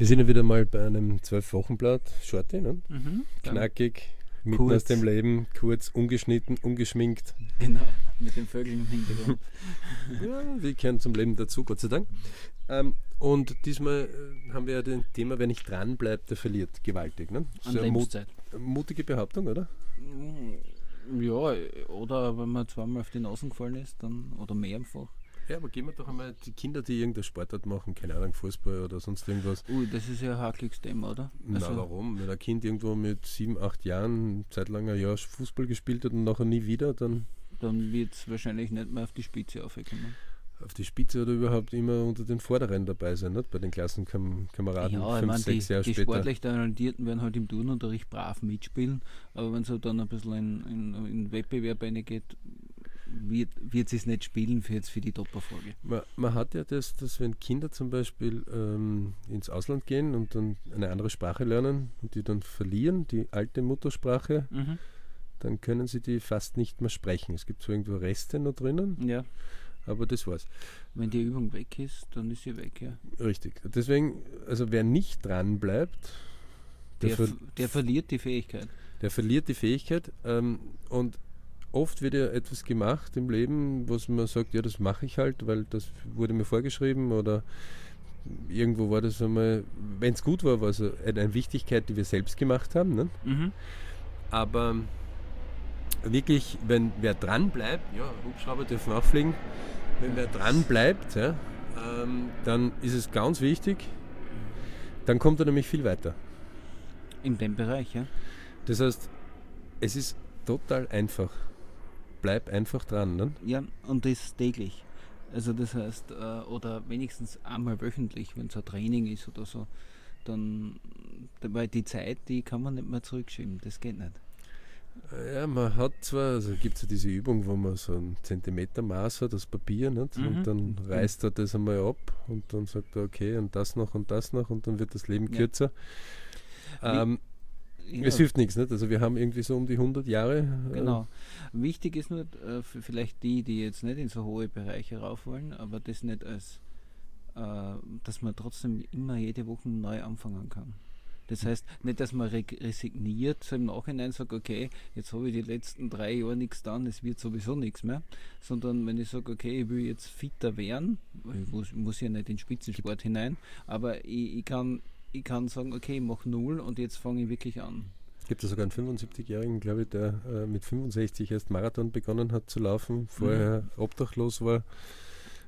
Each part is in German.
Wir sind ja wieder mal bei einem Zwölf-Wochen-Blatt, Shorty, ne? Mhm, knackig, mitten Kurz. aus dem Leben, kurz, ungeschnitten, ungeschminkt. Genau, mit den Vögeln im Hintergrund. Ja, wir kehren zum Leben dazu, Gott sei Dank. Ähm, und diesmal äh, haben wir ja das Thema, wer nicht dran bleibt, der verliert gewaltig. Ne? An So mut Lebenszeit. mutige Behauptung, oder? Ja, oder wenn man zweimal auf die Nase gefallen ist, dann oder mehrfach. Ja, aber gehen wir doch einmal die Kinder, die irgendeine Sportart machen, keine Ahnung, Fußball oder sonst irgendwas. Ui, das ist ja ein hakeliges Thema, oder? Na, warum? Wenn ein Kind irgendwo mit sieben, acht Jahren zeitlang ein Jahr Fußball gespielt hat und nachher nie wieder, dann dann wird es wahrscheinlich nicht mehr auf die Spitze aufgekommen. auf die Spitze oder überhaupt immer unter den Vorderen dabei sein, nicht? bei den Klassenkameraden Ja, fünf, meine, die, sechs Jahre die später. sportlich Talentierten werden halt im Turnunterricht brav mitspielen, aber wenn es halt dann ein bisschen in, in, in Wettbewerb reingeht, wird, wird es nicht spielen für jetzt für die Top-Erfolge. Man, man hat ja das, dass wenn Kinder zum Beispiel ähm, ins Ausland gehen und dann eine andere Sprache lernen und die dann verlieren, die alte Muttersprache, Mhm. dann können sie die fast nicht mehr sprechen. Es gibt zwar irgendwo Reste noch drinnen, Ja, aber das war's. wenn die Übung weg ist, dann ist sie weg, ja. Richtig. Deswegen, also wer nicht dran bleibt, der, Der, ver der verliert die Fähigkeit. der verliert die Fähigkeit ähm, und oft wird ja etwas gemacht im Leben, was man sagt, ja, das mache ich halt, weil das wurde mir vorgeschrieben oder irgendwo war das einmal, wenn es gut war, war es eine Wichtigkeit, die wir selbst gemacht haben. Ne? Mhm. Aber wirklich, wenn wer dran bleibt, ja, Hubschrauber dürfen auch fliegen, wenn wer dran bleibt, ja, ähm, dann ist es ganz wichtig, dann kommt er nämlich viel weiter. In dem Bereich, ja. Das heißt, es ist total einfach. Bleib einfach dran. Ne? Ja, und das täglich. Also das heißt, äh, oder wenigstens einmal wöchentlich, wenn es ein Training ist oder so, dann, weil die Zeit, die kann man nicht mehr zurückschieben, das geht nicht. Ja, man hat zwar, also gibt es ja diese Übung, wo man so ein Zentimetermaß hat, das Papier, nicht? Mhm. und dann reißt er das einmal ab und dann sagt er, okay, und das noch und das noch und dann wird das Leben Ja. kürzer. Ähm, Ja, Es hilft nichts, nicht? Also wir haben irgendwie so um die 100 Jahre. äh, Genau. Wichtig ist nur äh, für vielleicht die, die jetzt nicht in so hohe Bereiche rauf wollen, aber das nicht als, äh, dass man trotzdem immer jede Woche neu anfangen kann. Das heißt, nicht, dass man re resigniert, so im Nachhinein sagt, okay, jetzt habe ich die letzten drei Jahre nichts getan, es wird sowieso nichts mehr, sondern wenn ich sage, okay, ich will jetzt fitter werden, ich muss, muss ja nicht in den Spitzensport hinein, aber ich, ich, kann, ich kann sagen, okay, ich mache null und jetzt fange ich wirklich an. gibt es sogar einen 75-Jährigen, glaube ich, der äh, mit 65 erst Marathon begonnen hat zu laufen, vorher obdachlos war.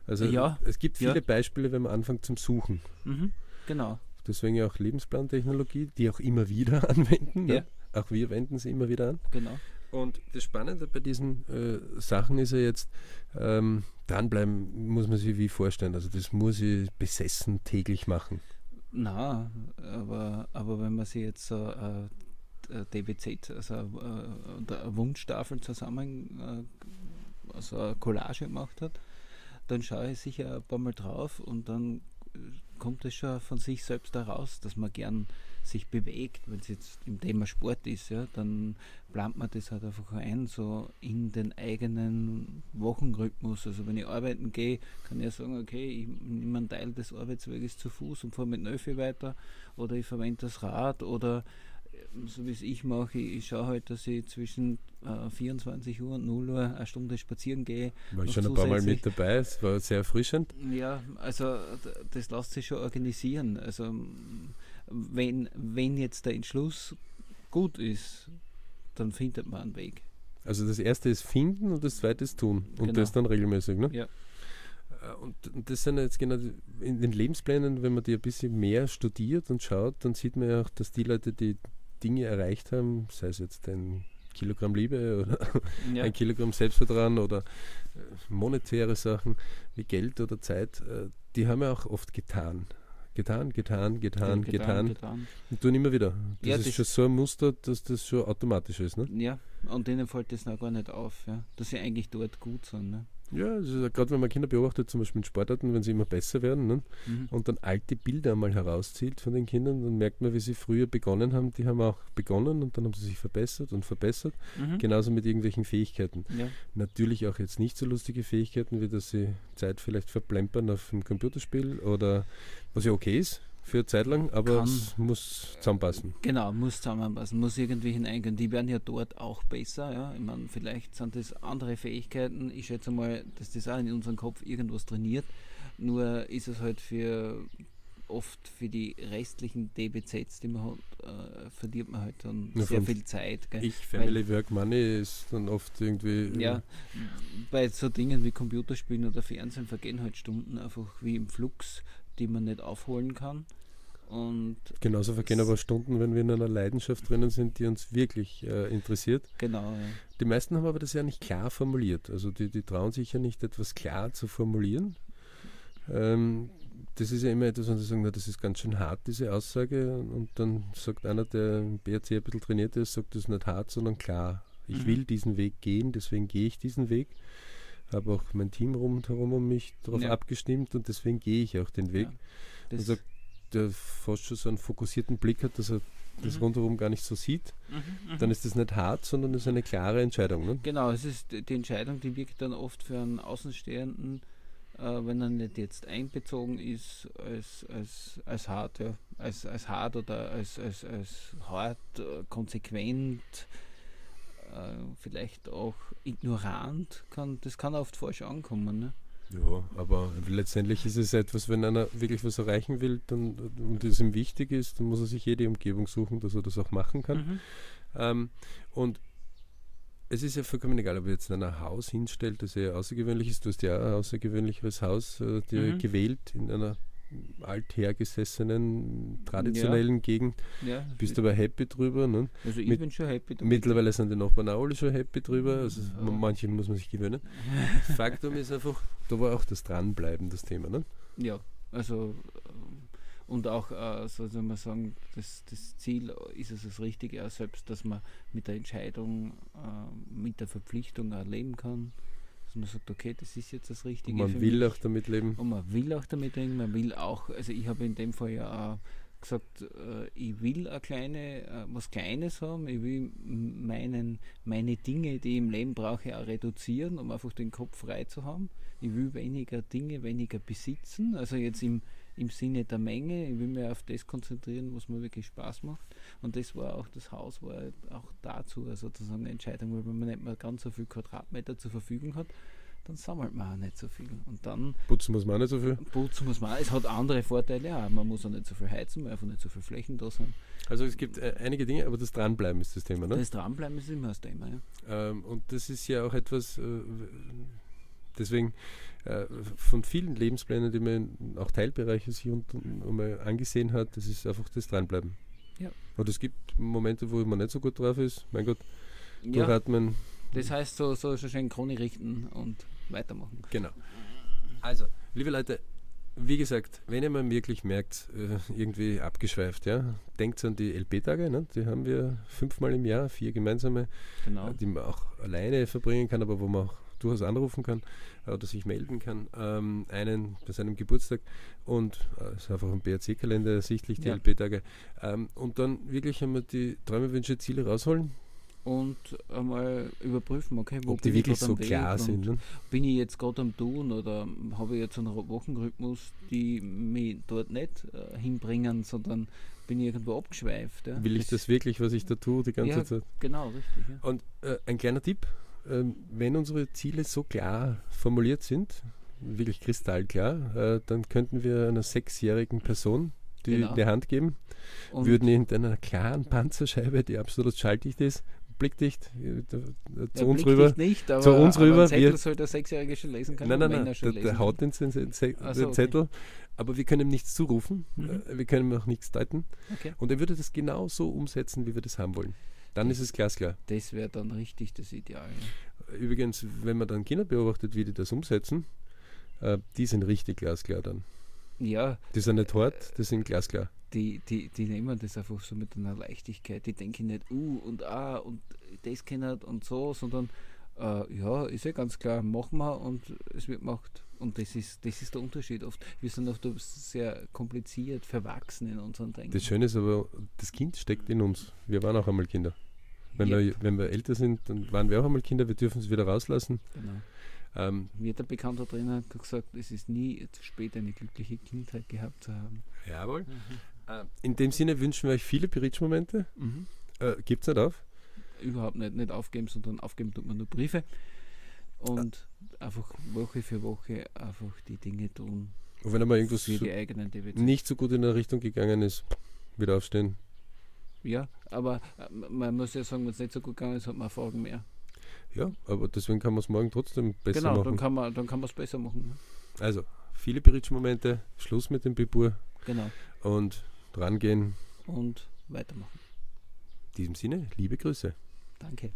Also Mhm. Ja, es gibt viele ja. Beispiele, wenn man anfängt zum Suchen. Mhm, genau. Deswegen ja auch Lebensplantechnologie, die auch immer wieder anwenden. Ja. Ne? Auch wir wenden sie immer wieder an. Genau. Und das Spannende bei diesen äh, Sachen ist ja jetzt, ähm, dranbleiben muss man sich wie vorstellen. Also das muss ich besessen täglich machen. Na, aber, aber wenn man sich jetzt so äh, äh, DBZ, also äh, eine Wunschtafel zusammen, äh, also eine Collage gemacht hat, dann schaue ich sicher ein paar Mal drauf und dann kommt es schon von sich selbst heraus, dass man gern sich bewegt, wenn es jetzt im Thema Sport ist, ja, dann plant man das halt einfach ein, so in den eigenen Wochenrhythmus. Also wenn ich arbeiten gehe, kann ich ja sagen, okay, ich nehme einen Teil des Arbeitsweges zu Fuß und fahre mit Nöfi weiter oder ich verwende das Rad oder ähm, so wie es ich mache, ich, ich schaue halt, dass ich zwischen äh, 24 Uhr und 0 Uhr eine Stunde spazieren gehe. War ich schon ein paar Mal mit dabei, es war sehr erfrischend. Ja, also das lässt sich schon organisieren. Also wenn, wenn jetzt der Entschluss gut ist, dann findet man einen Weg. Also das erste ist finden und das zweite ist tun. Und Genau. das dann regelmäßig. Ne? Ja. Äh, Und, und das sind jetzt genau in den Lebensplänen, wenn man die ein bisschen mehr studiert und schaut, dann sieht man ja auch, dass die Leute, die Dinge erreicht haben, sei es jetzt ein Kilogramm Liebe oder Ja, ein Kilogramm Selbstvertrauen oder äh, monetäre Sachen wie Geld oder Zeit, äh, die haben ja auch oft getan. Getan, getan, getan, getan, getan. und tun immer wieder. Das Ja, ist das- schon so ein Muster, dass das schon automatisch ist. Ne? Ja, und denen fällt das noch gar nicht auf, ja, dass sie eigentlich dort gut sind. Ne? Ja, gerade wenn man Kinder beobachtet, zum Beispiel in Sportarten, wenn sie immer besser werden ne? Mhm. und dann alte Bilder einmal herauszieht von den Kindern, dann merkt man, wie sie früher begonnen haben. Die haben auch begonnen und dann haben sie sich verbessert und verbessert. Mhm. Genauso mit irgendwelchen Fähigkeiten. Ja. Natürlich auch jetzt nicht so lustige Fähigkeiten, wie dass sie Zeit vielleicht verplempern auf einem Computerspiel oder was ja okay ist. Für eine Zeit lang, aber Kann. es muss zusammenpassen. Genau, muss zusammenpassen, muss irgendwie hineingehen. Die werden ja dort auch besser. Ja? Ich meine, vielleicht sind das andere Fähigkeiten. Ich schätze mal, dass das auch in unserem Kopf irgendwas trainiert. Nur ist es halt für oft für die restlichen DBZs, die man hat, äh, verliert man halt dann Ja, sehr viel Zeit. Gell? Ich, Family, Work, Money ist dann oft irgendwie. äh, Ja, bei so Dingen wie Computerspielen oder Fernsehen vergehen halt Stunden einfach wie im Flux, die man nicht aufholen kann. Und Genauso vergehen aber Stunden, wenn wir in einer Leidenschaft drinnen sind, die uns wirklich äh, interessiert. genau, ja. Die meisten haben aber das ja nicht klar formuliert. Also die, die trauen sich ja nicht, etwas klar zu formulieren. Ähm, das ist ja immer etwas, wenn sie sagen, na, das ist ganz schön hart, diese Aussage. Und dann sagt einer, der im BRC ein bisschen trainiert ist, sagt, das ist nicht hart, sondern klar. Ich Mhm. will diesen Weg gehen, deswegen gehe ich diesen Weg. Habe auch mein Team rundherum um mich darauf Ja. abgestimmt und deswegen gehe ich auch den Weg. Ja. Also der fast schon so einen fokussierten Blick hat, dass er das Mhm. rundherum gar nicht so sieht, Mhm, mhm. dann ist das nicht hart, sondern es ist eine klare Entscheidung. Ne? Genau, es ist die Entscheidung, die wirkt dann oft für einen Außenstehenden, äh, wenn er nicht jetzt einbezogen ist, als, als, als hart, ja, als, als hart oder als, als, als hart, äh, konsequent, vielleicht auch ignorant, kann, das kann oft falsch ankommen. Ne? Ja, aber letztendlich ist es etwas, wenn einer wirklich was erreichen will dann, und es ihm wichtig ist, dann muss er sich jede Umgebung suchen, dass er das auch machen kann. Mhm. Ähm, und es ist ja vollkommen egal, ob er jetzt in ein Haus hinstellt, das eher außergewöhnlich ist. Du hast ja ein außergewöhnlicheres Haus äh, dir Mhm. gewählt in einer althergesessenen, traditionellen Gegend. Ja, Bist aber happy drüber. Ne? also ich mit- bin schon happy damit. Mittlerweile sind die Nachbarn auch alle schon happy drüber. Also Ja. manche muss man sich gewöhnen. Faktum ist einfach, da war auch das Dranbleiben das Thema. Ne? Ja, also ähm, und auch, äh, so soll man sagen, das, das Ziel ist es das Richtige, auch selbst, dass man mit der Entscheidung, äh, mit der Verpflichtung auch leben kann. Dass man sagt, okay, das ist jetzt das Richtige. Und man will mich. auch damit leben. Und man will auch damit leben, man will auch, also ich habe in dem Fall ja auch gesagt, äh, ich will eine kleine, äh, was Kleines haben, ich will meinen, meine Dinge, die ich im Leben brauche, auch reduzieren, um einfach den Kopf frei zu haben. Ich will weniger Dinge, weniger besitzen, also jetzt im, im Sinne der Menge, ich will mich auf das konzentrieren, was mir wirklich Spaß macht. Und das war auch, das Haus war halt auch dazu also sozusagen eine Entscheidung, weil wenn man nicht mehr ganz so viel Quadratmeter zur Verfügung hat, dann sammelt man auch nicht so viel. Und dann Putzen muss man auch nicht so viel. Putzen muss man auch. Es hat andere Vorteile, ja. Man muss auch nicht so viel heizen, weil einfach nicht so viele Flächen da sind. Also es gibt äh, einige Dinge, aber das Dranbleiben ist das Thema. Ne? Das Dranbleiben ist immer das Thema, ja. Ähm, und das ist ja auch etwas, äh, deswegen äh, von vielen Lebensplänen, die man auch Teilbereiche sich und, angesehen hat, das ist einfach das Dranbleiben. Ja. Und es gibt Momente, wo man nicht so gut drauf ist. Mein Gott, ja durchatmen. das heißt, so, so schön Krone richten und weitermachen. Genau. Also, liebe Leute, wie gesagt, wenn ihr mal wirklich merkt, äh, irgendwie abgeschweift, ja, denkt an die LP-Tage, ne? die haben wir fünfmal im Jahr, vier gemeinsame, Genau. die man auch alleine verbringen kann, aber wo man auch durchaus anrufen kann äh, oder sich melden kann. Ähm, einen bei seinem Geburtstag und äh, ist einfach im BRC-Kalender ersichtlich, die Ja. LP-Tage. Ähm, und dann wirklich einmal die Träume, Wünsche, Ziele rausholen, Und einmal überprüfen, okay, wo ob die wirklich so Weg klar sind. Ne? Bin ich jetzt gerade am Tun oder habe ich jetzt einen Wochenrhythmus, die mich dort nicht äh, hinbringen, sondern bin ich irgendwo abgeschweift. Ja? Will ich das wirklich, was ich da tue, die ganze Ja. Zeit? Genau, richtig. Ja. Und äh, ein kleiner Tipp, wenn unsere Ziele so klar formuliert sind, wirklich kristallklar, äh, dann könnten wir einer sechsjährigen Person die Genau. die Hand geben, Und würden in einer klaren Panzerscheibe, die absolut schalldicht ist, blickdicht äh, da- zu Ja, uns rüber. nicht, aber, zu uns aber rüber, Zettel wir- soll der Sechsjährige schon lesen können, Nein, nein, nein, er der, haut den, den, den, den Ach so, okay. Zettel, aber wir können ihm nichts zurufen, Mhm. äh, wir können ihm auch nichts deuten Okay. und er würde das genau so umsetzen, wie wir das haben wollen. Dann ist es glasklar. Das wäre dann richtig das Ideal. Übrigens, wenn man dann Kinder beobachtet, wie die das umsetzen, äh, die sind richtig glasklar dann. Ja, Die sind nicht hart, die sind glasklar. die, die, die nehmen das einfach so mit einer Leichtigkeit. Die denken nicht, uh und ah und das kennt und so, sondern äh, ja, ist ja ganz klar, machen wir und es wird gemacht. Und das ist, das ist der Unterschied oft. Wir sind oft sehr kompliziert, verwachsen in unseren Denken. Das Schöne ist aber, das Kind steckt in uns. Wir waren auch einmal Kinder. Wenn, Ja. wir, wenn wir älter sind, dann waren wir auch einmal Kinder, wir dürfen es wieder rauslassen. Genau. Ähm, Mir hat ein bekannter Trainer gesagt, es ist nie zu spät, eine glückliche Kindheit gehabt zu haben. Jawohl. Mhm. Äh, in dem Sinne wünschen wir euch viele Beritsch-Momente. Mhm. Äh, Gibt es nicht auf? Überhaupt nicht, nicht aufgeben, sondern aufgeben tut man nur Briefe. Und einfach Woche für Woche einfach die Dinge tun. Und wenn einmal irgendwas für die eigenen nicht so gut in der Richtung gegangen ist, wieder aufstehen. Ja, aber äh, man muss ja sagen, wenn es nicht so gut gegangen ist, hat man Fragen mehr. Ja, aber deswegen kann man es morgen trotzdem besser genau, machen. Genau, dann kann man dann kann man es besser machen. Ne? Also, viele Beritsch-Momente, Schluss mit dem Bibur. Genau. Und dran gehen. Und weitermachen. In diesem Sinne, liebe Grüße. Danke.